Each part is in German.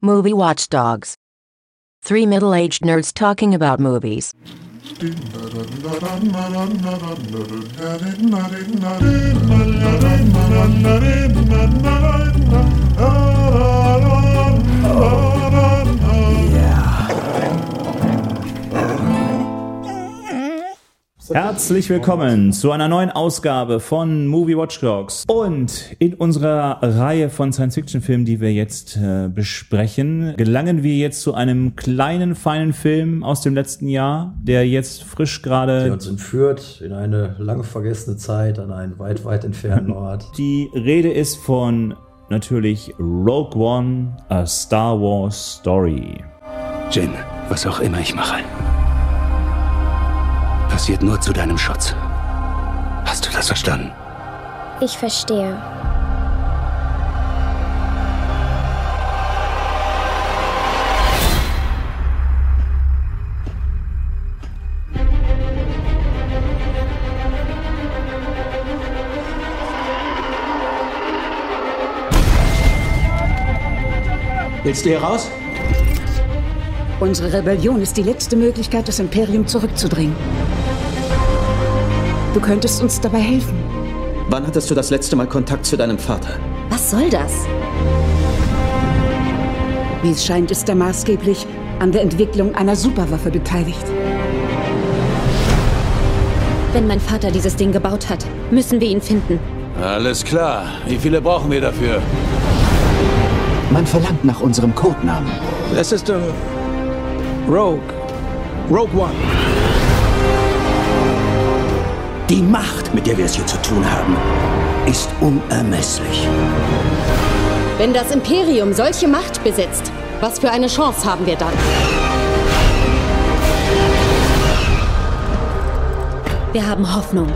Movie Watchdogs. Three middle aged nerds talking about movies. Herzlich willkommen zu einer neuen Ausgabe von Movie Watchdogs. Und in unserer Reihe von Science-Fiction-Filmen, die wir jetzt äh, besprechen, gelangen wir jetzt zu einem kleinen, feinen Film aus dem letzten Jahr, der jetzt frisch der gerade uns entführt in eine lang vergessene Zeit an einen weit, weit entfernten Ort. die Rede ist von natürlich Rogue One, A Star Wars Story. Jin, was auch immer ich mache, passiert nur zu deinem Schutz. Hast du das verstanden? Ich verstehe. Willst du hier raus? Unsere Rebellion ist die letzte Möglichkeit, das Imperium zurückzudrängen. Du könntest uns dabei helfen. Wann hattest du das letzte Mal Kontakt zu deinem Vater? Was soll das? Wie es scheint, ist er maßgeblich an der Entwicklung einer Superwaffe beteiligt. Wenn mein Vater dieses Ding gebaut hat, müssen wir ihn finden. Alles klar. Wie viele brauchen wir dafür? Man verlangt nach unserem Codenamen. Es ist äh, Rogue. Rogue One. Die Macht, mit der wir es hier zu tun haben, ist unermesslich. Wenn das Imperium solche Macht besitzt, was für eine Chance haben wir dann? Wir haben Hoffnung.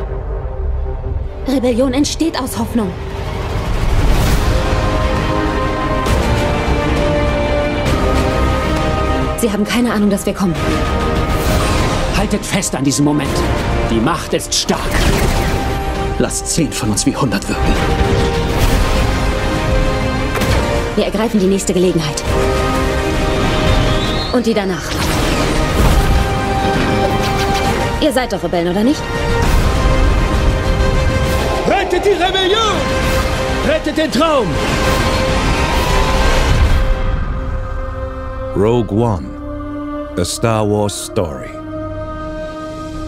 Rebellion entsteht aus Hoffnung. Sie haben keine Ahnung, dass wir kommen. Haltet fest an diesem Moment. Die Macht ist stark. Lasst zehn von uns wie hundert wirken. Wir ergreifen die nächste Gelegenheit. Und die danach. Ihr seid doch Rebellen, oder nicht? Rettet die Rebellion! Rettet den Traum! Rogue One, A Star Wars Story.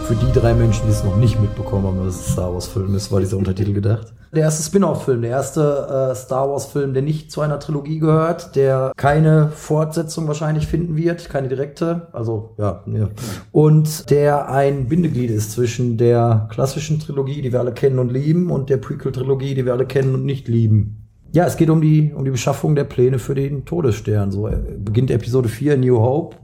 Für die drei Menschen, die es noch nicht mitbekommen haben, dass es ein Star Wars-Film ist, war dieser Untertitel gedacht. Der erste Spin-off-Film, der erste äh, Star Wars-Film, der nicht zu einer Trilogie gehört, der keine Fortsetzung wahrscheinlich finden wird, keine direkte, also ja, ja. und der ein Bindeglied ist zwischen der klassischen Trilogie, die wir alle kennen und lieben, und der Prequel-Trilogie, die wir alle kennen und nicht lieben. Ja, es geht um die, um die Beschaffung der Pläne für den Todesstern. So äh, beginnt Episode 4, New Hope.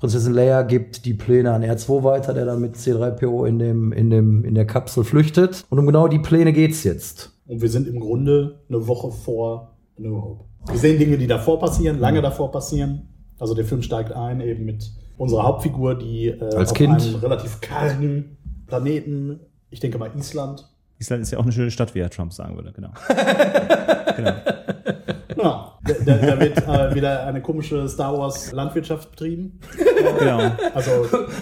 Prinzessin Leia gibt die Pläne an R2 weiter, der dann mit C3PO in, dem, in, dem, in der Kapsel flüchtet. Und um genau die Pläne geht's jetzt. Und wir sind im Grunde eine Woche vor New Hope. Wir sehen Dinge, die davor passieren, lange davor passieren. Also der Film steigt ein eben mit unserer Hauptfigur, die äh, Als auf Kind. einem relativ kargen Planeten, ich denke mal Island, Island ist ja auch eine schöne Stadt, wie Herr Trump sagen würde, genau. genau. Genau. Da, da, da wird äh, wieder eine komische Star Wars Landwirtschaft betrieben. genau. Also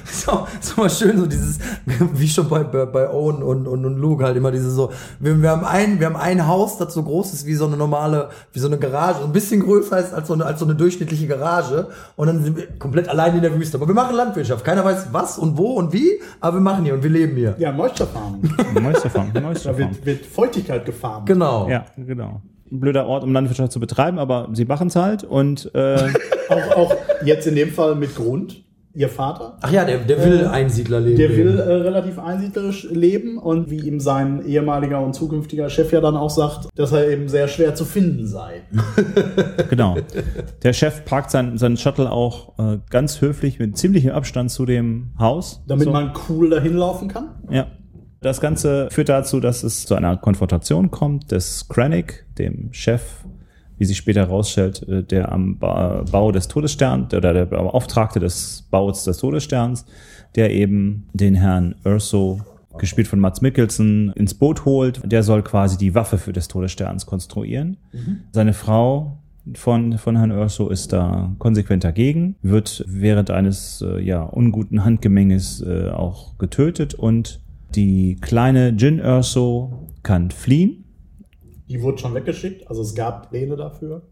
So, so mal schön, so dieses, wie schon bei, bei, bei Owen und, und, und Luke halt immer diese so, wir, wir haben ein, wir haben ein Haus, das so groß ist wie so eine normale, wie so eine Garage, so ein bisschen größer ist als so eine, als so eine durchschnittliche Garage und dann sind wir komplett allein in der Wüste. Aber wir machen Landwirtschaft. Keiner weiß was und wo und wie, aber wir machen hier und wir leben hier. ja, Moisture-Farming. Meisterfarm, Da Meisterfarm. wird, wird Feuchtigkeit gefarmt. Genau. Ja, genau. Ein blöder Ort, um Landwirtschaft zu betreiben, aber sie machen es halt und äh, Auch, auch jetzt in dem Fall mit Grund. Ihr Vater, Ach ja, der, der will Einsiedlerleben. der will leben. äh, relativ einsiedlerisch leben und wie ihm sein ehemaliger und zukünftiger Chef ja dann auch sagt, dass er eben sehr schwer zu finden sei. genau. Der Chef parkt seinen, seinen Shuttle auch äh, ganz höflich mit ziemlichem Abstand zu dem Haus. Damit So. man cool dahin laufen kann. Ja. Das Ganze führt dazu, dass es zu einer Konfrontation kommt des Krennic, dem Chef, wie sich später herausstellt, äh, der am Ba- Bau des Todessterns oder der Beauftragte des Baus des Todessterns, der eben den Herrn Urso, gespielt von Mats Mikkelsen, ins Boot holt. Der soll quasi die Waffe für des Todessterns konstruieren. Seine Frau, von, von Herrn Urso ist da konsequent dagegen, wird während eines äh, ja, unguten Handgemenges äh, auch getötet und die kleine Jin Urso kann fliehen. Die wurde schon weggeschickt, also es gab Pläne dafür,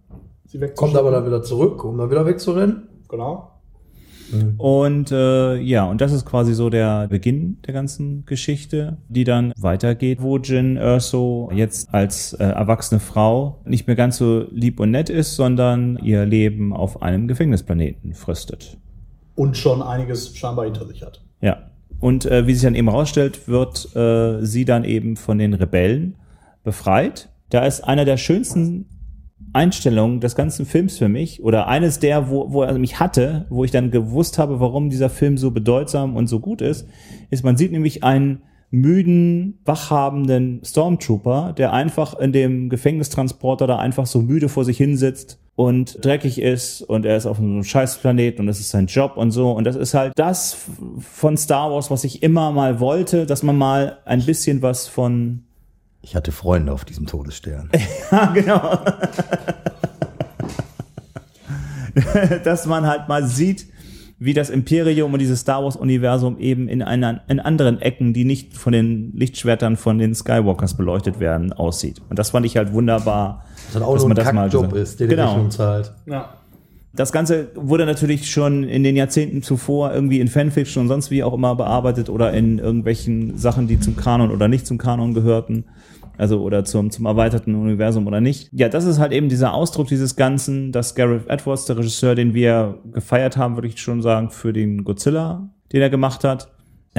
sie wegzuschicken. Kommt aber dann wieder zurück, um dann wieder wegzurennen. Genau. Und äh, ja, und das ist quasi so der Beginn der ganzen Geschichte, die dann weitergeht, wo Jin Erso jetzt als äh, erwachsene Frau nicht mehr ganz so lieb und nett ist, sondern ihr Leben auf einem Gefängnisplaneten fristet. Und schon einiges scheinbar hinter sich hat. Ja. Und äh, wie sich dann eben herausstellt, wird äh, sie dann eben von den Rebellen befreit. Da ist einer der schönsten Einstellungen des ganzen Films für mich oder eines der, wo, wo er mich hatte, wo ich dann gewusst habe, warum dieser Film so bedeutsam und so gut ist, ist, man sieht nämlich einen müden, wachhabenden Stormtrooper, der einfach in dem Gefängnistransporter da einfach so müde vor sich hinsitzt und dreckig ist und er ist auf einem Scheißplaneten und das ist sein Job und so. Und das ist halt das von Star Wars, was ich immer mal wollte, dass man mal ein bisschen was von Ich hatte Freunde auf diesem Todesstern. ja, genau. Dass man halt mal sieht, wie das Imperium und dieses Star Wars-Universum eben in, einer, in anderen Ecken, die nicht von den Lichtschwertern von den Skywalkers beleuchtet werden, aussieht. Und das fand ich halt wunderbar. Das auch nur ein Kackjob ist, der die genau. Rechnung zahlt. Ja. Das Ganze wurde natürlich schon in den Jahrzehnten zuvor irgendwie in Fanfiction und sonst wie auch immer bearbeitet oder in irgendwelchen Sachen, die zum Kanon oder nicht zum Kanon gehörten. Also oder zum, zum erweiterten Universum oder nicht. Ja, das ist halt eben dieser Ausdruck dieses Ganzen, dass Gareth Edwards, der Regisseur, den wir gefeiert haben, würde ich schon sagen, für den Godzilla, den er gemacht hat,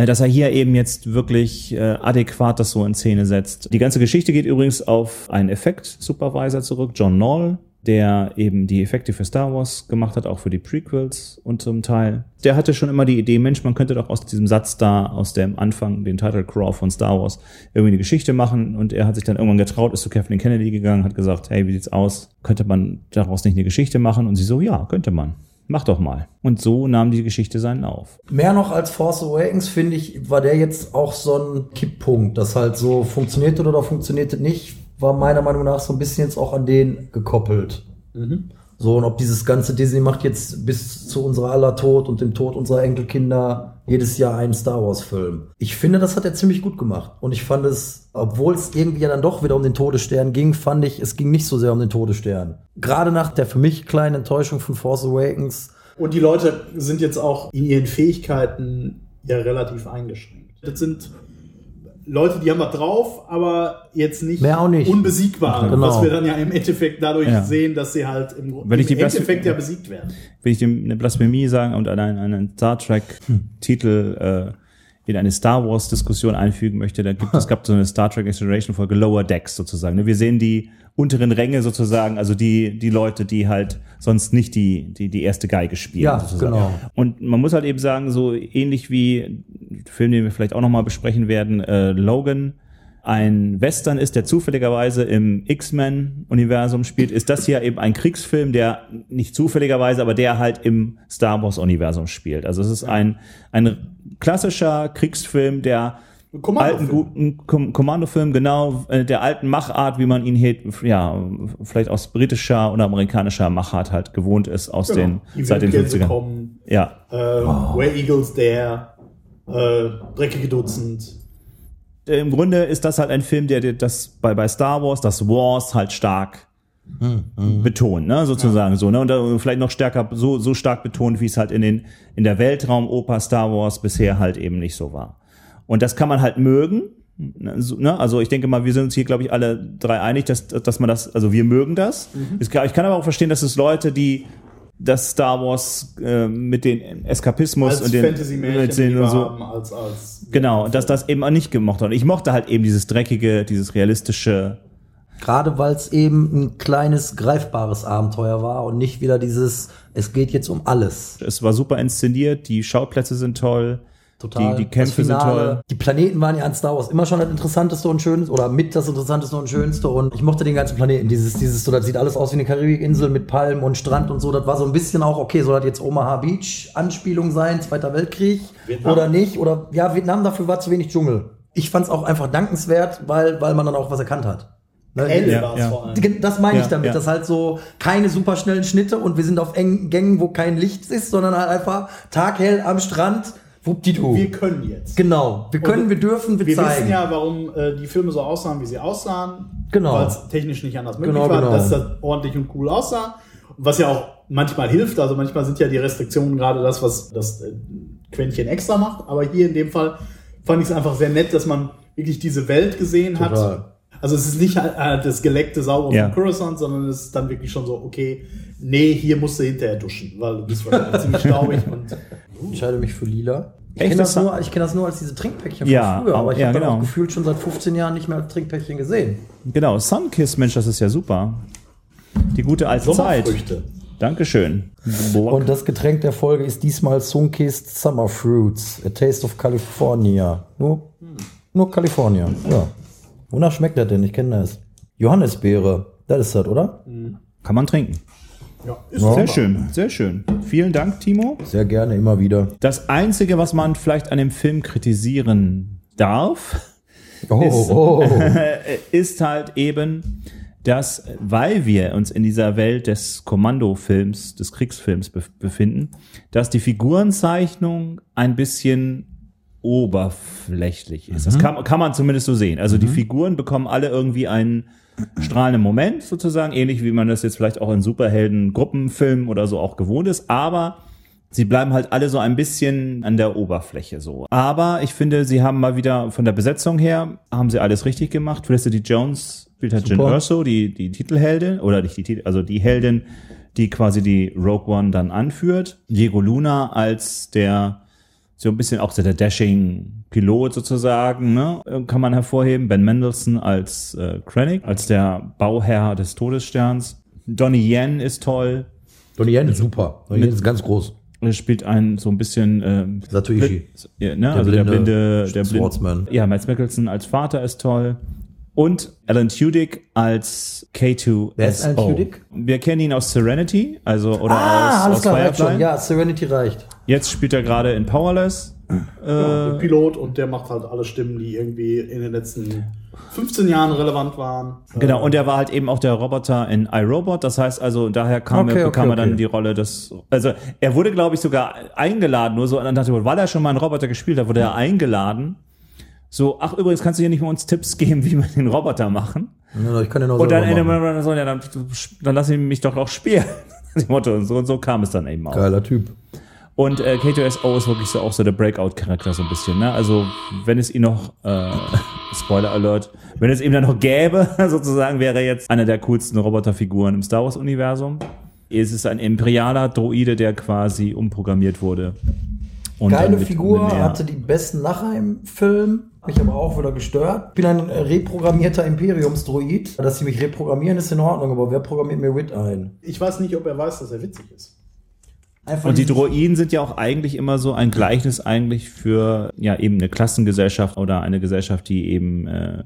dass er hier eben jetzt wirklich äh, adäquat das so in Szene setzt. Die ganze Geschichte geht übrigens auf einen Effekt-Supervisor zurück, John Knoll, der eben die Effekte für Star Wars gemacht hat, auch für die Prequels und zum Teil. Der hatte schon immer die Idee, Mensch, man könnte doch aus diesem Satz da, aus dem Anfang, den Title Crawl von Star Wars, irgendwie eine Geschichte machen und er hat sich dann irgendwann getraut, ist zu Kathleen Kennedy gegangen, hat gesagt, hey, wie sieht's aus? Könnte man daraus nicht eine Geschichte machen? Und sie so, ja, könnte man. Mach doch mal. Und so nahm die Geschichte seinen Lauf. Mehr noch als Force Awakens, finde ich, war der jetzt auch so ein Kipppunkt, das halt so funktioniert oder funktioniert nicht, war meiner Meinung nach so ein bisschen jetzt auch an den gekoppelt. So, und ob dieses ganze Disney macht jetzt bis zu unserer aller Tod und dem Tod unserer Enkelkinder jedes Jahr einen Star Wars-Film. Ich finde, das hat er ziemlich gut gemacht. Und ich fand es, obwohl es irgendwie ja dann doch wieder um den Todesstern ging, fand ich, es ging nicht so sehr um den Todesstern. Gerade nach der für mich kleinen Enttäuschung von Force Awakens. Und die Leute sind jetzt auch in ihren Fähigkeiten ja relativ eingeschränkt. Das sind Leute, die haben was drauf, aber jetzt nicht, Mehr auch nicht. unbesiegbar. Genau. Was wir dann ja im Endeffekt dadurch Ja. sehen, dass sie halt im, Wenn ich im Endeffekt ja besiegt werden. will ich dem eine Blasphemie sagen und einen, einen Star Trek-Titel äh, in eine Star Wars-Diskussion einfügen möchte. Da gibt es gab so eine Star Trek Exploration-Folge Lower Decks sozusagen. ne? Wir sehen die unteren Ränge sozusagen, also die, die Leute, die halt sonst nicht die, die, die erste Geige spielen. Ja, sozusagen. genau. Und man muss halt eben sagen, so ähnlich wie Film, den wir vielleicht auch nochmal besprechen werden, äh, Logan, ein Western ist, der zufälligerweise im X-Men-Universum spielt, ist das hier eben ein Kriegsfilm, der nicht zufälligerweise, aber der halt im Star Wars-Universum spielt. Also es ist ein, ein klassischer Kriegsfilm, der. Alten guten Kom Kommandofilm, genau, äh, der alten Machart, wie man ihn halt, ja, vielleicht aus britischer oder amerikanischer Machart halt gewohnt ist aus den, Die seit den Wildgänse 50ern. kommen, Ja, äh, Where Eagles There, äh, Dreckige Dutzend. im Grunde ist das halt ein Film, der der das bei, bei Star Wars, das Wars halt stark betont, ne, sozusagen so, ne, und da vielleicht noch stärker, so, so stark betont, wie es halt in den, in der Weltraumoper Star Wars bisher halt eben nicht so war. Und das kann man halt mögen, ne, ne, also ich denke mal, wir sind uns hier, glaube ich, alle drei einig, dass, dass man das, also wir mögen das. Kann- Ich kann aber auch verstehen, dass es Leute, die das Star Wars äh, mit den Eskapismus Als und den, Fantasy-Märchen, und so, haben, als, als Genau, dass das eben auch nicht gemocht hat. Ich mochte halt eben dieses dreckige, dieses realistische. Gerade weil es eben ein kleines, greifbares Abenteuer war und nicht wieder dieses, es geht jetzt um alles. Es war super inszeniert, die Schauplätze sind toll, Total. die, die Kämpfe sind toll. Die Planeten waren ja an Star Wars immer schon das Interessanteste und Schönste oder mit das Interessanteste und Schönste und ich mochte den ganzen Planeten. Dieses, dieses, so, das sieht alles aus wie eine Karibikinsel mit Palmen und Strand und so. Das war so ein bisschen auch, okay, soll das jetzt Omaha Beach Anspielung sein, Zweiter Weltkrieg Vietnam. oder nicht? Oder ja, Vietnam, dafür war zu wenig Dschungel. Ich fand es auch einfach dankenswert, weil, weil man dann auch was erkannt hat. Ne, Ja, war es ja. vor allem. Gen- Das meine ich Ja, damit, ja. dass halt so keine superschnellen Schnitte und wir sind auf engen Gängen, wo kein Licht ist, sondern halt einfach taghell am Strand, wuppdidu. Wir können jetzt. Genau, wir können, Und wir dürfen, wir, Wir zeigen. wissen ja, warum äh, die Filme so aussahen, wie sie aussahen. Genau. Weil es technisch nicht anders möglich Genau, war, genau. dass das ordentlich und cool aussah. Was ja auch manchmal hilft. Also manchmal sind ja die Restriktionen gerade das, was das äh, Quäntchen extra macht. Aber hier in dem Fall fand ich es einfach sehr nett, dass man wirklich diese Welt gesehen hat. Total. Also es ist nicht äh, das geleckte Saubere Ja. von Coruscant, sondern es ist dann wirklich schon so, okay, nee, hier musst du hinterher duschen, weil du bist wahrscheinlich ziemlich staubig und Ich entscheide mich für lila. Ich kenne das, Das- nur, ich kenn das nur als diese Trinkpäckchen Ja, von früher, aber ich ja, habe genau. auch gefühlt schon seit 15 Jahren nicht mehr als Trinkpäckchen gesehen. Genau, Sunkiss, Mensch, das ist ja super. Die gute alte Zeit. Sommerfrüchte. Dankeschön. Und das Getränk der Folge ist diesmal Sunkist Summer Fruits, A Taste of California. Nur, nur California, ja. Wonach schmeckt das denn? Ich kenne das. Johannisbeere, das ist das, oder? Kann man trinken. Ja, ist Ja. Sehr schön, sehr schön. Vielen Dank, Timo. Sehr gerne, immer wieder. Das Einzige, was man vielleicht an dem Film kritisieren darf, Oh, Ist- oh, oh. äh, ist halt eben, dass, weil wir uns in dieser Welt des Kommandofilms, des Kriegsfilms bef befinden, dass die Figurenzeichnung ein bisschen oberflächlich ist. Das kann, kann man zumindest so sehen. Also die Figuren bekommen alle irgendwie einen strahlenden Moment sozusagen, ähnlich wie man das jetzt vielleicht auch in Superhelden-Gruppenfilmen oder so auch gewohnt ist, aber Sie bleiben halt alle so ein bisschen an der Oberfläche so. Aber ich finde, sie haben mal wieder von der Besetzung her, haben sie alles richtig gemacht. Felicity Jones spielt halt Jen Super. Erso, die, die Titelheldin, oder nicht die Titel, also die Heldin, die quasi die Rogue One dann anführt. Diego Luna als der, so ein bisschen auch der Dashing Pilot sozusagen, ne, kann man hervorheben. Ben Mendelssohn als äh, Krennic, als der Bauherr des Todessterns. Donnie Yen ist toll. Donnie Yen ist super. Donnie Yen ist ganz groß. Er spielt einen so ein bisschen ähm, Satoichi. Ne? also der blinde blinde, der Swordsman. blinde. Ja, Mads Mikkelsen als Vater ist toll. Und Alan Tudyk als K2SO. Wer ist Alan Tudyk? Wir kennen ihn aus Serenity, also oder ah, aus, alles aus klar, Firefly. schon. Ja, Serenity reicht. Jetzt spielt er gerade in Powerless. der Pilot und der macht halt alle Stimmen, die irgendwie in den letzten 15 Jahren relevant waren. Genau, und er war halt eben auch der Roboter in iRobot. Das heißt also, daher kam Okay, er, bekam okay, er dann okay. die Rolle des. Also er wurde, glaube ich, sogar eingeladen, nur so, dachte ich, weil er schon mal einen Roboter gespielt hat, wurde er eingeladen. So, ach übrigens, kannst du hier nicht mal uns Tipps geben, wie wir den Roboter machen? Ja, ich kann den auch Und dann machen. so, ja, dann, dann lass ihn mich doch auch spielen. Das Motto. Und so, und so kam es dann eben auch. Geiler Typ. Und äh, K2SO ist wirklich so auch so der Breakout-Charakter so ein bisschen. Ne? Also wenn es ihn noch, äh, Spoiler Alert, wenn es ihn dann noch gäbe, sozusagen, wäre er jetzt einer der coolsten Roboterfiguren im Star Wars-Universum. Es ist ein imperialer Droide, der quasi umprogrammiert wurde. Und dann Geile Figur, hatte die besten Lacher im Film. Mich aber auch wieder gestört. Ich bin ein reprogrammierter Imperiumsdroid. Dass sie mich reprogrammieren, ist in Ordnung, aber wer programmiert mir Wit ein? Ich weiß nicht, ob er weiß, dass er witzig ist. Einfach Und die Droiden sind ja auch eigentlich immer so ein Gleichnis eigentlich für ja eben eine Klassengesellschaft oder eine Gesellschaft, die eben äh,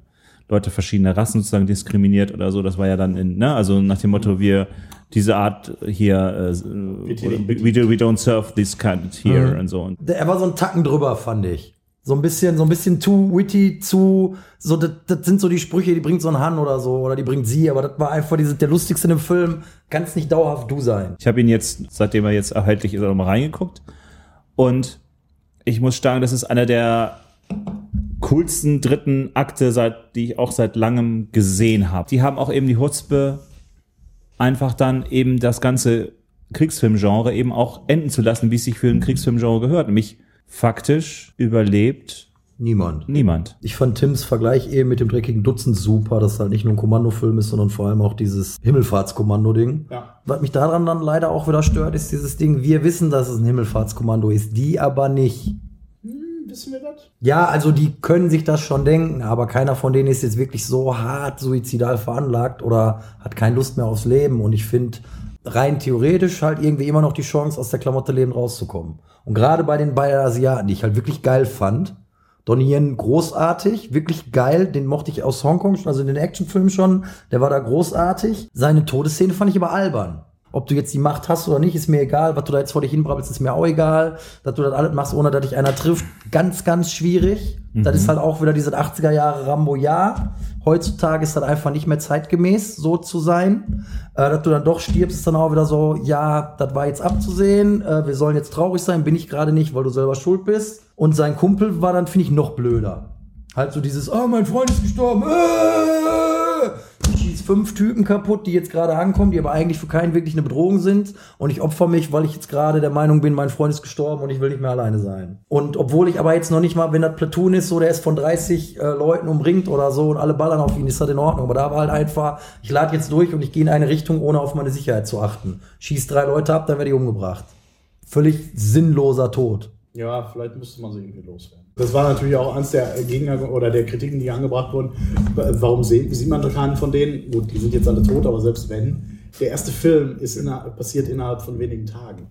Leute verschiedener Rassen sozusagen diskriminiert oder so. Das war ja dann in, ne, also nach dem Motto, wir diese Art hier, äh, we, we, do, we don't serve this kind here Mhm. und so. Er war so ein Tacken drüber, fand ich. So ein bisschen, so ein bisschen zu witty, zu, so, das, das sind so die Sprüche, die bringt so ein Han oder so, oder die bringt sie, aber das war einfach diese, der lustigste in dem Film. Kann es nicht dauerhaft du sein. Ich habe ihn jetzt, seitdem er jetzt erhältlich ist, auch mal reingeguckt. Und ich muss sagen, das ist einer der coolsten dritten Akte, seit, die ich auch seit langem gesehen habe. Die haben auch eben die Hutzpe, einfach dann eben das ganze Kriegsfilmgenre eben auch enden zu lassen, wie es sich für ein Kriegsfilmgenre gehört. Nämlich faktisch überlebt Niemand. niemand. Ich fand Tims Vergleich eben mit dem dreckigen Dutzend super, dass es halt nicht nur ein Kommandofilm ist, sondern vor allem auch dieses Himmelfahrtskommando-Ding. Ja. Was mich daran dann leider auch wieder stört, ist dieses Ding, wir wissen, dass es ein Himmelfahrtskommando ist, die aber nicht. Wissen wir das? Ja, also die können sich das schon denken, aber keiner von denen ist jetzt wirklich so hart suizidal veranlagt oder hat keine Lust mehr aufs Leben. Und ich finde rein theoretisch halt irgendwie immer noch die Chance, aus der Klamotte leben rauszukommen. Und gerade bei den beiden Asiaten, die ich halt wirklich geil fand, Donnie Yen großartig, wirklich geil, den mochte ich aus Hongkong schon, also in den Actionfilmen schon, der war da großartig. Seine Todesszene fand ich aber albern. Ob du jetzt die Macht hast oder nicht, ist mir egal. Was du da jetzt vor dich hinbrabbelst, ist mir auch egal. Dass du das alles machst, ohne dass dich einer trifft, ganz, ganz schwierig. Mhm. Das ist halt auch wieder diese 80er Jahre Rambo, ja. Heutzutage ist das einfach nicht mehr zeitgemäß, so zu sein. Äh, dass du dann doch stirbst, ist dann auch wieder so, ja, das war jetzt abzusehen. Äh, wir sollen jetzt traurig sein, bin ich gerade nicht, weil du selber schuld bist. Und sein Kumpel war dann, finde ich, noch blöder. Halt so dieses, oh, mein Freund ist gestorben. Äh! Fünf Typen kaputt, die jetzt gerade ankommen, die aber eigentlich für keinen wirklich eine Bedrohung sind. Und ich opfer mich, weil ich jetzt gerade der Meinung bin, mein Freund ist gestorben und ich will nicht mehr alleine sein. Und obwohl ich aber jetzt noch nicht mal, wenn das Platoon ist, so der ist von 30 äh, Leuten umringt oder so und alle ballern auf ihn, ist das in Ordnung. Aber da war halt einfach, ich lade jetzt durch und ich gehe in eine Richtung, ohne auf meine Sicherheit zu achten. Schieß drei Leute ab, dann werde ich umgebracht. Völlig sinnloser Tod. Ja, vielleicht müsste man sie irgendwie loswerden. Das war natürlich auch eins der Gegner oder der Kritiken, die angebracht wurden. Warum sieht, sieht man keinen von denen? Gut, die sind jetzt alle tot, aber selbst wenn. Der erste Film ist innerhalb, passiert innerhalb von wenigen Tagen.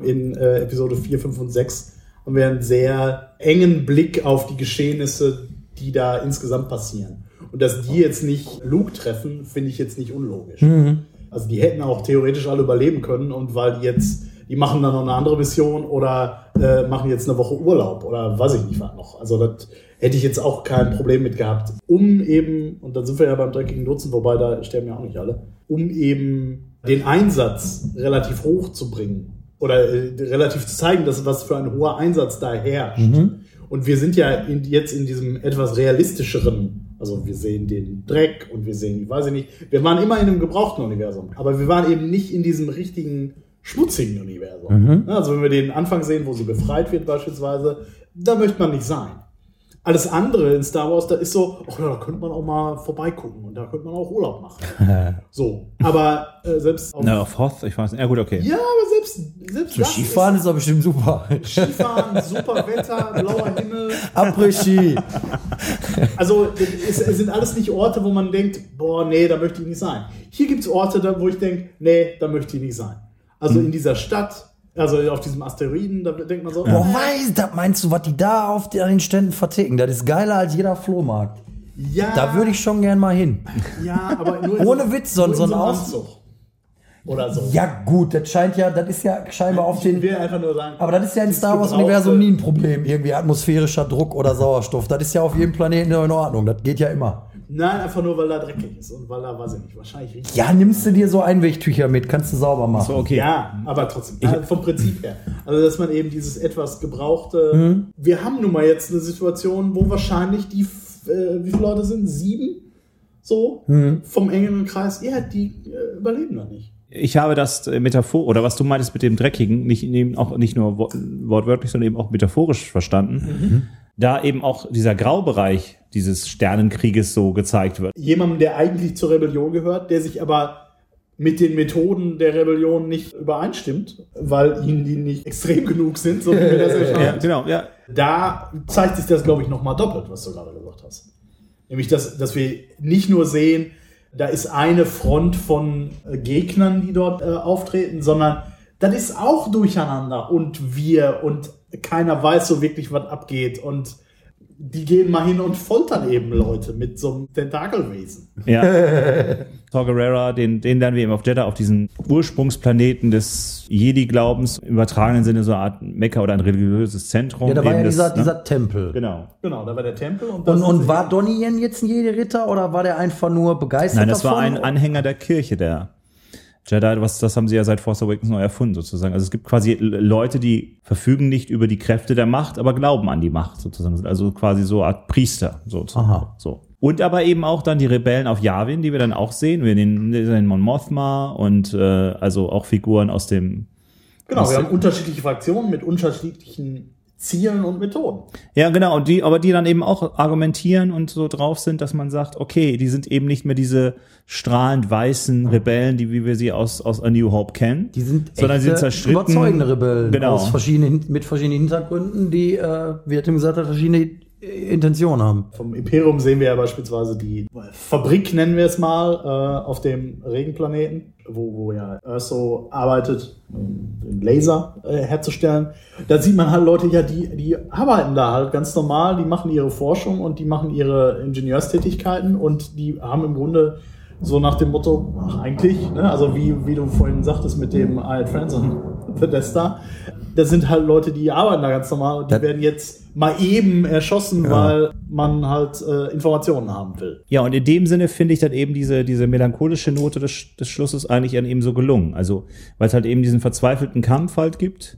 In äh, Episode 4, 5 und 6 haben wir einen sehr engen Blick auf die Geschehnisse, die da insgesamt passieren. Und dass die jetzt nicht Luke treffen, finde ich jetzt nicht unlogisch. Mhm. Also die hätten auch theoretisch alle überleben können und weil die jetzt die machen dann noch eine andere Mission oder äh, machen jetzt eine Woche Urlaub oder weiß ich nicht was noch. Also das hätte ich jetzt auch kein Problem mit gehabt. Um eben, und dann sind wir ja beim dreckigen Nutzen, wobei da sterben ja auch nicht alle, um eben den Einsatz relativ hoch zu bringen oder äh, relativ zu zeigen, dass was für ein hoher Einsatz da herrscht. Mhm. Und wir sind ja in, jetzt in diesem etwas realistischeren, also wir sehen den Dreck und wir sehen, ich weiß ich nicht, wir waren immer in einem gebrauchten Universum, aber wir waren eben nicht in diesem richtigen schmutzigen Universum. Mhm. Also wenn wir den Anfang sehen, wo sie befreit wird beispielsweise, da möchte man nicht sein. Alles andere in Star Wars, da ist so, ja, da könnte man auch mal vorbeigucken und da könnte man auch Urlaub machen. so, aber äh, selbst auf, Na, auf Hoth, ich weiß nicht. Ja gut, okay. Ja, aber selbst, selbst so Skifahren ist, ist doch bestimmt super. Skifahren, super Wetter, blauer Himmel. Après-Ski. also es, es, sind alles nicht Orte, wo man denkt, boah, nee, da möchte ich nicht sein. Hier gibt es Orte, wo ich denke, nee, da möchte ich nicht sein. Also hm. in dieser Stadt, also auf diesem Asteroiden, da denkt man so. Boah, äh, weiß, da meinst du, was die da auf an den Ständen verticken? Das ist geiler als jeder Flohmarkt. Ja. Da würde ich schon gern mal hin. Ja, aber nur Ohne so, Witz, so, so ein Auszug. Oder so. Ja, gut, das scheint ja, das ist ja scheinbar auf den. Ich will einfach nur sagen. Aber das ist ja in Star Wars-Universum nie ein Problem. Irgendwie atmosphärischer Druck oder Sauerstoff. Das ist ja auf jedem Planeten in Ordnung. Das geht ja immer. Nein, einfach nur, weil da dreckig ist und weil da, weiß ich nicht, wahrscheinlich richtig. Ja, nimmst du dir so Einwegtücher mit, kannst du sauber machen. So, okay. Ja, aber trotzdem, ich, also vom Prinzip her. Also, dass man eben dieses etwas gebrauchte. Mhm. Wir haben nun mal jetzt eine Situation, wo wahrscheinlich die, äh, wie viele Leute sind? Sieben? So, mhm. vom engeren Kreis. Ja, die äh, überleben noch nicht ich habe das äh, Metaphor oder was du meintest mit dem Dreckigen, nicht, auch nicht nur wortwörtlich, sondern eben auch metaphorisch verstanden. Mhm da eben auch dieser Graubereich dieses Sternenkrieges so gezeigt wird. Jemandem, der eigentlich zur Rebellion gehört, der sich aber mit den Methoden der Rebellion nicht übereinstimmt, weil ihnen die nicht extrem genug sind, so wie wir das ja, ja, genau, ja. Da zeigt sich das, glaube ich, nochmal doppelt, was du gerade gesagt hast. Nämlich, dass, dass wir nicht nur sehen, da ist eine Front von äh, Gegnern, die dort äh, auftreten, sondern das ist auch durcheinander und wir und keiner weiß so wirklich, was abgeht und die gehen mal hin und foltern eben Leute mit so einem Tentakelwesen. Ja. Gerrera, den, den lernen wir eben auf Jeddah, auf diesen Ursprungsplaneten des Jedi-Glaubens, im übertragenen Sinne so eine Art Mekka oder ein religiöses Zentrum. Ja, da war ja dieser, das, ne? dieser Tempel. Genau. Genau, da war der Tempel. Und, und, und war Donnie Yen jetzt ein Jedi-Ritter oder war der einfach nur begeistert Nein, das davon? war ein Anhänger der Kirche, der Jedi, was, das haben sie ja seit Force Awakens neu erfunden, sozusagen. Also es gibt quasi Leute, die verfügen nicht über die Kräfte der Macht, aber glauben an die Macht, sozusagen. Also quasi so eine Art Priester, sozusagen. Aha. So. Und aber eben auch dann die Rebellen auf Yavin, die wir dann auch sehen. Wir sehen den Mon Mothma und äh, also auch Figuren aus dem. Genau, aus wir haben unterschiedliche Fraktionen mit unterschiedlichen Zielen und Methoden. Ja, genau, und die, aber die dann eben auch argumentieren und so drauf sind, dass man sagt, okay, die sind eben nicht mehr diese strahlend weißen Rebellen, die wie wir sie aus, aus A New Hope kennen. Die sind sondern sie sind zerstritten. überzeugende Rebellen genau. aus verschiedenen, mit verschiedenen Hintergründen, die, äh, wie hat gesagt, verschiedene Intention haben. Vom Imperium sehen wir ja beispielsweise die Fabrik, nennen wir es mal, äh, auf dem Regenplaneten, wo, wo ja Urso arbeitet, den Laser äh, herzustellen. Da sieht man halt Leute, ja, die, die arbeiten da halt ganz normal, die machen ihre Forschung und die machen ihre Ingenieurstätigkeiten und die haben im Grunde So nach dem Motto, ach, eigentlich, ne? also wie, wie du vorhin sagtest mit dem I had Bethesda, das sind halt Leute, die arbeiten da ganz normal und die Das- werden jetzt mal eben erschossen, Ja. weil man halt äh, Informationen haben will. Ja, und in dem Sinne finde ich dann eben diese, diese melancholische Note des, des Schlusses eigentlich an eben so gelungen. Also, weil es halt eben diesen verzweifelten Kampf halt gibt,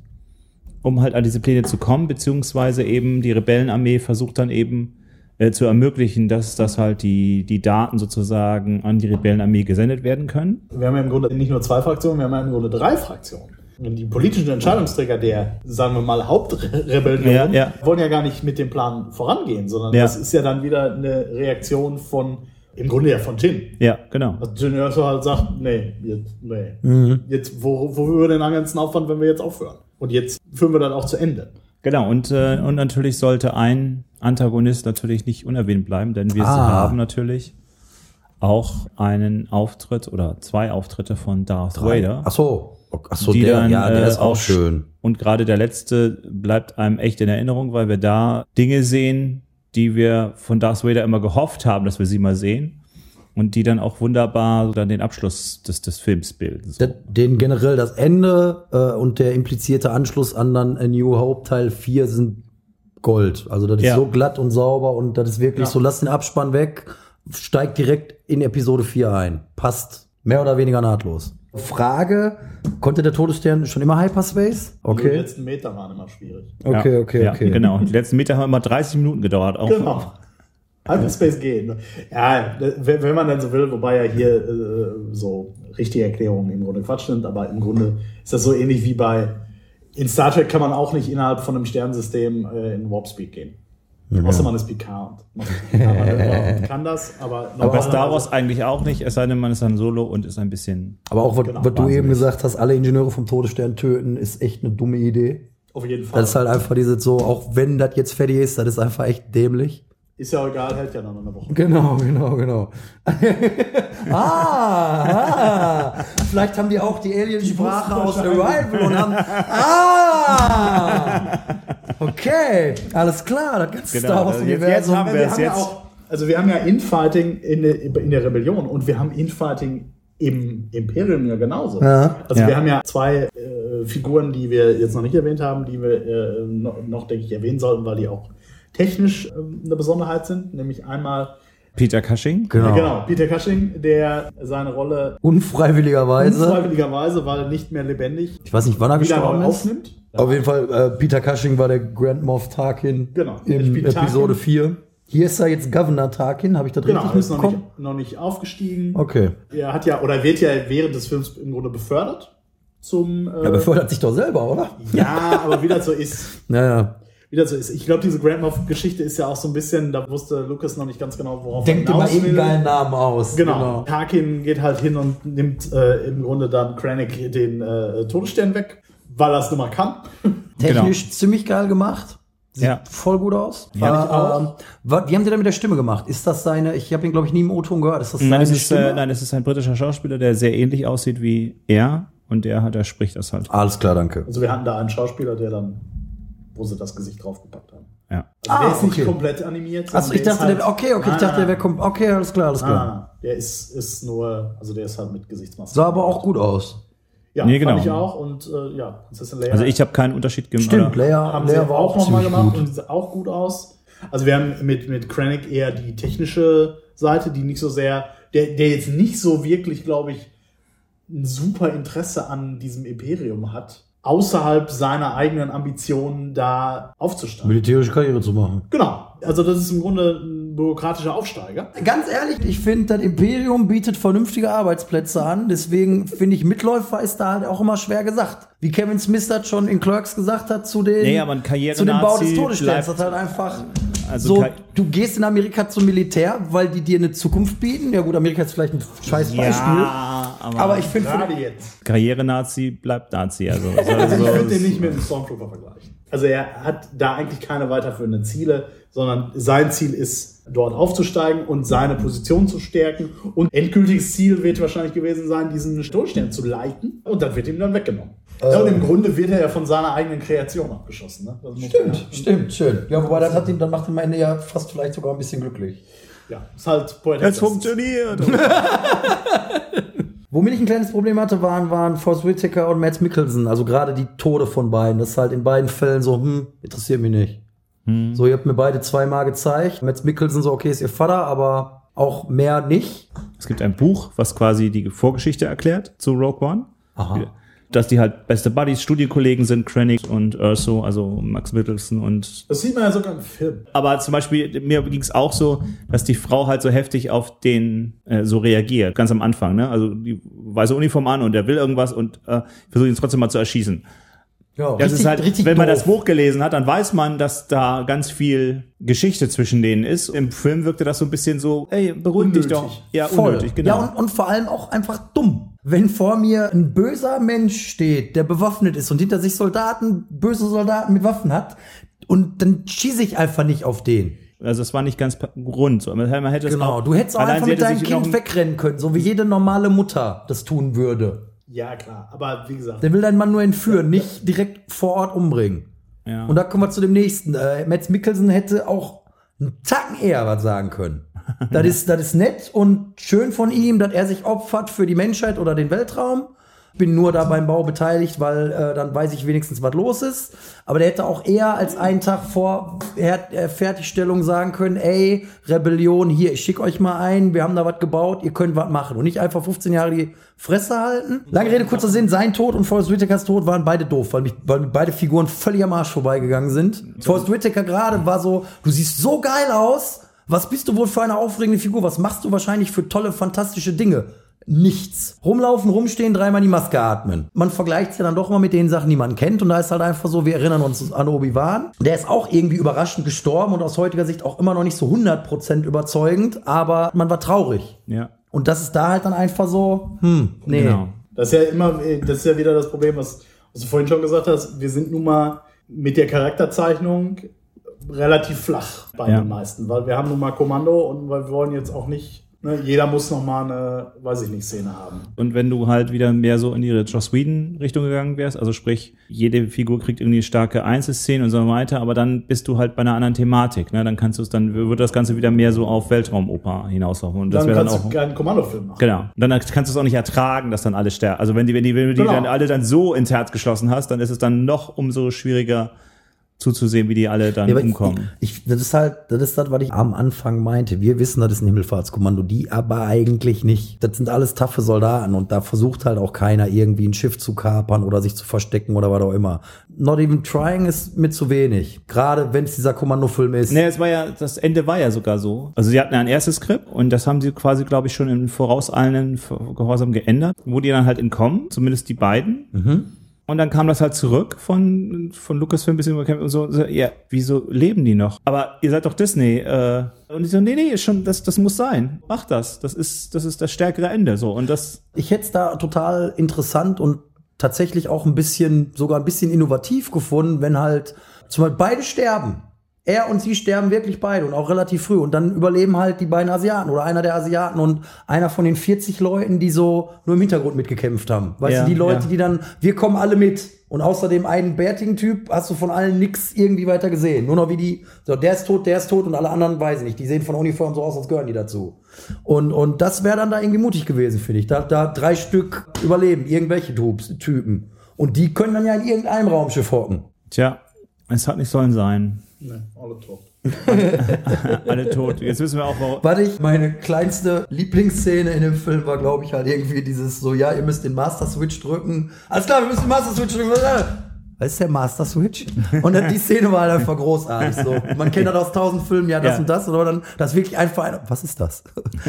um halt an diese Pläne zu kommen, beziehungsweise eben die Rebellenarmee versucht dann eben äh, zu ermöglichen, dass, dass halt die, die Daten sozusagen an die Rebellenarmee gesendet werden können. Wir haben ja im Grunde nicht nur zwei Fraktionen, wir haben ja im Grunde drei Fraktionen. Die politischen Entscheidungsträger der, sagen wir mal, Hauptrebellion Ja, ja. wollen ja gar nicht mit dem Plan vorangehen, sondern Ja. das ist ja dann wieder eine Reaktion von, im Grunde ja von Jin. Ja, genau. Also Jin Erso halt sagt, nee, jetzt, nee. Mhm. Jetzt, wo, wo wir den ganzen Aufwand, wenn wir jetzt aufhören? Und jetzt führen wir dann auch zu Ende. Genau, und, äh, und natürlich sollte ein Antagonist natürlich nicht unerwähnt bleiben, denn wir Ah. haben natürlich auch einen Auftritt oder zwei Auftritte von Darth Vader. Ach so. Ach so, die der, dann, ja, der äh, ist auch schön. Und gerade der letzte bleibt einem echt in Erinnerung, weil wir da Dinge sehen, die wir von Darth Vader immer gehofft haben, dass wir sie mal sehen. Und die dann auch wunderbar dann den Abschluss des, des Films bilden. So. Der- Den generell das Ende äh, und der implizierte Anschluss an dann A New Hope Teil 4 sind Gold. Also das ist Ja. so glatt und sauber und das ist wirklich Ja. so, lass den Abspann weg, steigt direkt in Episode 4 ein. Passt mehr oder weniger nahtlos. Frage, konnte der Todesstern schon immer Hyperspace? Die Okay. letzten Meter waren immer schwierig. Okay, okay, ja, okay. Genau. Die letzten Meter haben immer 30 Minuten gedauert. Auch Genau. Hyperspace geht. ne? Ja, wenn wenn man dann so will, wobei ja hier äh, so richtige Erklärungen im Grunde Quatsch sind, aber im Grunde ist das so ähnlich wie bei in Star Trek kann man auch nicht innerhalb von einem Sternensystem äh, in Warp Speed gehen. Außer man ist Picard und und kann das, aber Aber bei Star Wars eigentlich auch nicht, es sei denn, man ist dann Solo und ist ein bisschen. Aber auch, was, Genau, was du eben gesagt hast, alle Ingenieure vom Todesstern töten, ist echt eine dumme Idee. auf jeden Fall. Das ist halt einfach dieses so, auch wenn das jetzt fertig ist, das ist einfach echt dämlich. ist ja auch egal, hält ja dann eine Woche. Genau, genau, genau. ah, ah, vielleicht haben die auch die Alien-Sprache aus Arrival und haben. Ah! Okay, alles klar, das ganze Genau, Star also jetzt- Wars-Universum. jetzt haben wir wir es haben ja jetzt. auch, also wir haben ja Infighting in, der- in der Rebellion und wir haben Infighting im Imperium ja genauso. Ja. Also Ja. wir haben ja zwei äh, Figuren, die wir jetzt noch nicht erwähnt haben, die wir äh, noch, noch, denke ich, erwähnen sollten, weil die auch technisch äh, eine Besonderheit sind. Nämlich einmal Peter Cushing. Genau. äh, genau, Peter Cushing, der seine Rolle Unfreiwilligerweise. unfreiwilligerweise, weil nicht mehr lebendig, Ich weiß nicht, wann er gestorben ist. aufnimmt. Auf jeden Fall, äh, Peter Cushing war der Grand Moff Tarkin Genau, in Episode Tarkin. 4. Hier ist er jetzt Governor Tarkin, habe ich das Genau, richtig ist noch nicht, noch nicht aufgestiegen. Okay. Er hat ja, oder wird ja während des Films im Grunde befördert zum. Äh, Er befördert sich doch selber, oder? ja, aber wie das so ist. Naja. Wie das so ist. Ich glaube, diese Grand Moff-Geschichte ist ja auch so ein bisschen, da wusste Lucas noch nicht ganz genau, worauf Denkt mal hinaus will. irgendeinen geilen Namen aus. Genau. Tarkin geht halt hin und nimmt äh, im Grunde dann Krennic den äh, Todesstern weg, weil er es nun mal kann. Technisch ziemlich geil gemacht. Sieht Ja. voll gut aus. Ja, Äh, wa- wie haben sie denn mit der Stimme gemacht? Ist das seine, ich habe ihn glaube ich nie im O-Ton gehört, ist das seine Nein, es ist, Stimme? äh, nein, es ist ein britischer Schauspieler, der sehr ähnlich aussieht wie er. Und der, hat- der spricht das halt. Alles klar, danke. Also wir hatten da einen Schauspieler, der dann, wo sie das Gesicht draufgepackt haben. Ja. Also der Ah, ist nicht okay. komplett animiert. Achso, ich der ist dachte, der, halt- okay, okay, Nein, ich dachte, der wäre kommt. Okay, alles klar, alles klar. nein. Der ist, ist nur, also der ist halt mit Gesichtsmaske. Sah aber auch gut aus. Ja, Nee, genau. fand ich auch. Und äh, ja, Prinzessin Leia. Also ich habe keinen Unterschied gemacht. Stimmt, Leia, haben sie Leia war auch nochmal gemacht gut. und sieht auch gut aus. Also wir haben mit, mit Krennic eher die technische Seite, die nicht so sehr, der, der jetzt nicht so wirklich, glaube ich, ein super Interesse an diesem Imperium hat, außerhalb seiner eigenen Ambitionen da aufzusteigen. Militärische Karriere zu machen. Genau. Also das ist im Grunde ein bürokratischer Aufsteiger. Ganz ehrlich, ich finde, das Imperium bietet vernünftige Arbeitsplätze an. Deswegen finde ich, Mitläufer ist da halt auch immer schwer gesagt. Wie Kevin Smith das schon in Clerks gesagt hat zu den, Nee, aber ein Karriere- zu dem Bau des Todessterns. Das halt einfach Also so, du gehst in Amerika zum Militär, weil die dir eine Zukunft bieten. Ja gut, Amerika ist vielleicht ein scheiß Beispiel. Ja, aber, aber ich finde. Karriere-Nazi bleibt Nazi. Also, Also ich also, würde den nicht mit einem Stormtrooper vergleichen. Also er hat da eigentlich keine weiterführenden Ziele, sondern sein Ziel ist, dort aufzusteigen und seine Position zu stärken. Und endgültiges Ziel wird wahrscheinlich gewesen sein, diesen Todesstern zu leiten. Und dann wird ihm dann weggenommen. Ja, und im Grunde wird er ja von seiner eigenen Kreation abgeschossen. Ne? Das Stimmt, stimmt, schön. Ja, wobei das hat ihn, dann macht ihn am Ende ja fast vielleicht sogar ein bisschen glücklich. Ja, ist halt Poetic Es funktioniert. Womit ich ein kleines Problem hatte, waren, waren Forrest Whitaker und Matt Mickelson. Also gerade die Tode von beiden. Das ist halt in beiden Fällen so, hm, interessiert mich nicht. So, ihr habt mir beide zweimal gezeigt. Matt Mickelson so, okay, ist ihr Vater, aber auch mehr nicht. Es gibt ein Buch, was quasi die Vorgeschichte erklärt zu Rogue One. Aha. Dass die halt beste Buddies, Studienkollegen sind, Krennic und Urso, also Max Mittelson und Das sieht man ja sogar im Film. Aber zum Beispiel, mir ging es auch so, dass die Frau halt so heftig auf den äh, so reagiert, ganz am Anfang, ne? Also die weiße Uniform an und der will irgendwas und äh, versucht ihn trotzdem mal zu erschießen. Ja, Das ist halt, wenn man das doof. Buch gelesen hat, dann weiß man, dass da ganz viel Geschichte zwischen denen ist. Im Film wirkte das so ein bisschen so, ey, beruhig dich doch. Ja, Voll. unnötig, genau. Ja, und, und vor allem auch einfach dumm. Wenn vor mir ein böser Mensch steht, der bewaffnet ist und hinter sich Soldaten, böse Soldaten mit Waffen hat, und dann schieße ich einfach nicht auf den. also es war nicht ganz rund. So. Man hätte es Genau, auch, du hättest auch allein einfach mit deinem Kind wegrennen können, so wie jede normale Mutter das tun würde. Ja, klar. Aber wie gesagt, Der will deinen Mann nur entführen, nicht direkt vor Ort umbringen. Ja. Und da kommen wir zu dem nächsten. Äh, Mads Mikkelsen hätte auch einen Tacken eher was sagen können. Das ist, das ist nett und schön von ihm, dass er sich opfert für die Menschheit oder den Weltraum. Bin nur da beim Bau beteiligt, weil äh, dann weiß ich wenigstens, was los ist. Aber der hätte auch eher als einen Tag vor Her äh, Fertigstellung sagen können, ey, Rebellion, hier, ich schick euch mal ein, wir haben da was gebaut, ihr könnt was machen. Und nicht einfach 15 Jahre die Fresse halten. Lange Rede, kurzer Sinn, sein Tod und Forrest Whitakers Tod waren beide doof, weil, mich, weil beide Figuren völlig am Arsch vorbeigegangen sind. Forrest Whitaker gerade war so, du siehst so geil aus, was bist du wohl für eine aufregende Figur? Was machst du wahrscheinlich für tolle, fantastische Dinge? Nichts. Rumlaufen, rumstehen, dreimal die Maske atmen. Man vergleicht es ja dann doch mal mit den Sachen, die man kennt. Und da ist halt einfach so, wir erinnern uns an Obi-Wan. Der ist auch irgendwie überraschend gestorben und aus heutiger Sicht auch immer noch nicht so 100% überzeugend. Aber man war traurig. ja, Und das ist da halt dann einfach so, hm, nee. genau. das ist ja immer, das ist ja wieder das Problem, was, was du vorhin schon gesagt hast. Wir sind nun mal mit der Charakterzeichnung relativ flach bei Ja. den meisten, weil wir haben nun mal Kommando und weil wir wollen jetzt auch nicht, ne, jeder muss noch mal eine, weiß ich nicht, Szene haben. Und wenn du halt wieder mehr so in die Joss Whedon-Richtung gegangen wärst, also sprich, jede Figur kriegt irgendwie starke Einzelszenen und so weiter, aber dann bist du halt bei einer anderen Thematik, ne? Dann kannst du es, dann wird das Ganze wieder mehr so auf Weltraumoper hinauslaufen. Und das Dann wäre dann kannst auch. du keinen Kommandofilm machen. Genau. Und dann kannst du es auch nicht ertragen, dass dann alle sterben. Also wenn die, wenn die, wenn du die Genau. dann alle dann so ins Herz geschlossen hast, dann ist es dann noch umso schwieriger zuzusehen, wie die alle dann Ja, umkommen. Ich, ich, das ist halt, das ist das, was ich am Anfang meinte. Wir wissen, das ist ein Himmelfahrtskommando, die aber eigentlich nicht. Das sind alles taffe Soldaten und da versucht halt auch keiner irgendwie ein Schiff zu kapern oder sich zu verstecken oder was auch immer. Not even trying ist mit zu wenig. Gerade wenn es dieser Kommandofilm ist. Nee, es war ja, das Ende war ja sogar so. Also sie hatten ein erstes Skript und das haben sie quasi, glaube ich, schon im vorauseilenden Gehorsam geändert, wo die dann halt entkommen, zumindest die beiden. Und dann kam das halt zurück von, von Lucasfilm bis und so, so, ja, wieso leben die noch? Aber ihr seid doch Disney. Äh, und ich so, nee, nee, schon, das, das muss sein. Mach das. Das ist, das ist das stärkere Ende. So. Und das, Ich hätte es da total interessant und tatsächlich auch ein bisschen, sogar ein bisschen innovativ gefunden, wenn halt zum Beispiel beide sterben. Er und sie sterben wirklich beide und auch relativ früh. Und dann überleben halt die beiden Asiaten oder einer der Asiaten und einer von den 40 Leuten, die so nur im Hintergrund mitgekämpft haben. Weißt Ja, du, die Leute, ja. die dann, wir kommen alle mit. Und außerdem einen bärtigen Typ hast du von allen nix irgendwie weiter gesehen. Nur noch wie die, so, der ist tot, der ist tot und alle anderen weiß ich nicht. Die sehen von Uniform so aus, als gehören die dazu. Und, und das wäre dann da irgendwie mutig gewesen, finde ich. Da, da drei Stück überleben, irgendwelche Typen. Und die können dann ja in irgendeinem Raumschiff hocken. tja, es hat nicht sollen sein. Ne, alle tot. Alle tot. Jetzt wissen wir auch, warum. Warte ich, meine kleinste Lieblingsszene in dem Film war, glaube ich, halt irgendwie dieses so, ja, ihr müsst den Master Switch drücken. Alles klar, wir müssen den Master Switch drücken. Was ist der Master Switch? Und dann die Szene war halt einfach großartig. So, man kennt das aus tausend Filmen, ja, das Ja. und das, oder dann das wirklich einfach, ein, was ist das?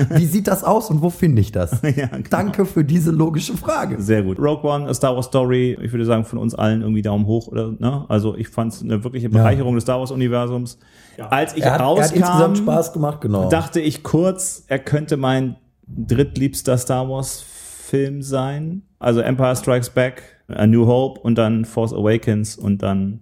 Wie sieht das aus und wo finde ich das? Ja, genau. Danke für diese logische Frage. Sehr gut. Rogue One, A Star Wars Story, ich würde sagen, von uns allen irgendwie Daumen hoch oder, ne? Also ich fand es eine wirkliche Bereicherung des Star Wars Universums. Als ich Er hat, er hat rauskam, insgesamt Spaß gemacht, genau. dachte ich kurz, er könnte mein drittliebster Star Wars Film sein. Also Empire Strikes Back, A New Hope und dann Force Awakens und dann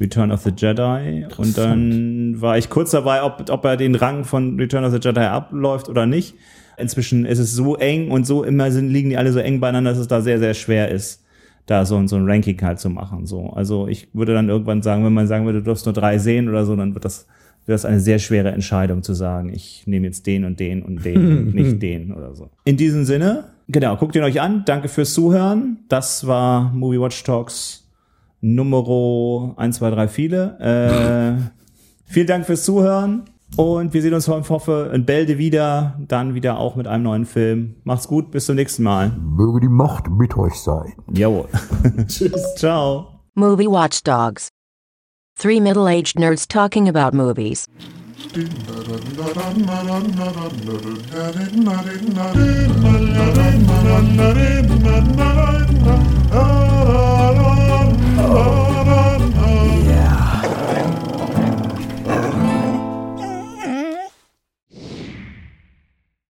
Return of the Jedi. Und dann war ich kurz dabei, ob, ob er den Rang von Return of the Jedi abläuft oder nicht. Inzwischen ist es so eng und so immer sind, liegen die alle so eng beieinander, dass es da sehr, sehr schwer ist, da so, so ein Ranking halt zu machen. So. Also ich würde dann irgendwann sagen, wenn man sagen würde, du darfst nur drei sehen oder so, dann wird das wäre es eine sehr schwere Entscheidung zu sagen, ich nehme jetzt den und den und den und nicht den oder so. In diesem Sinne, genau, guckt ihn euch an. Danke fürs Zuhören. Das war Movie Watch Talks Numero 1, 2, 3, viele. Äh, vielen Dank fürs Zuhören. Und wir sehen uns, ich hoffe, in Bälde wieder. Dann wieder auch mit einem neuen Film. Macht's gut, bis zum nächsten Mal. Möge die Macht mit euch sein. Jawohl. Tschüss. Ciao. Movie Watchdogs. Three middle aged nerds talking about movies. Oh.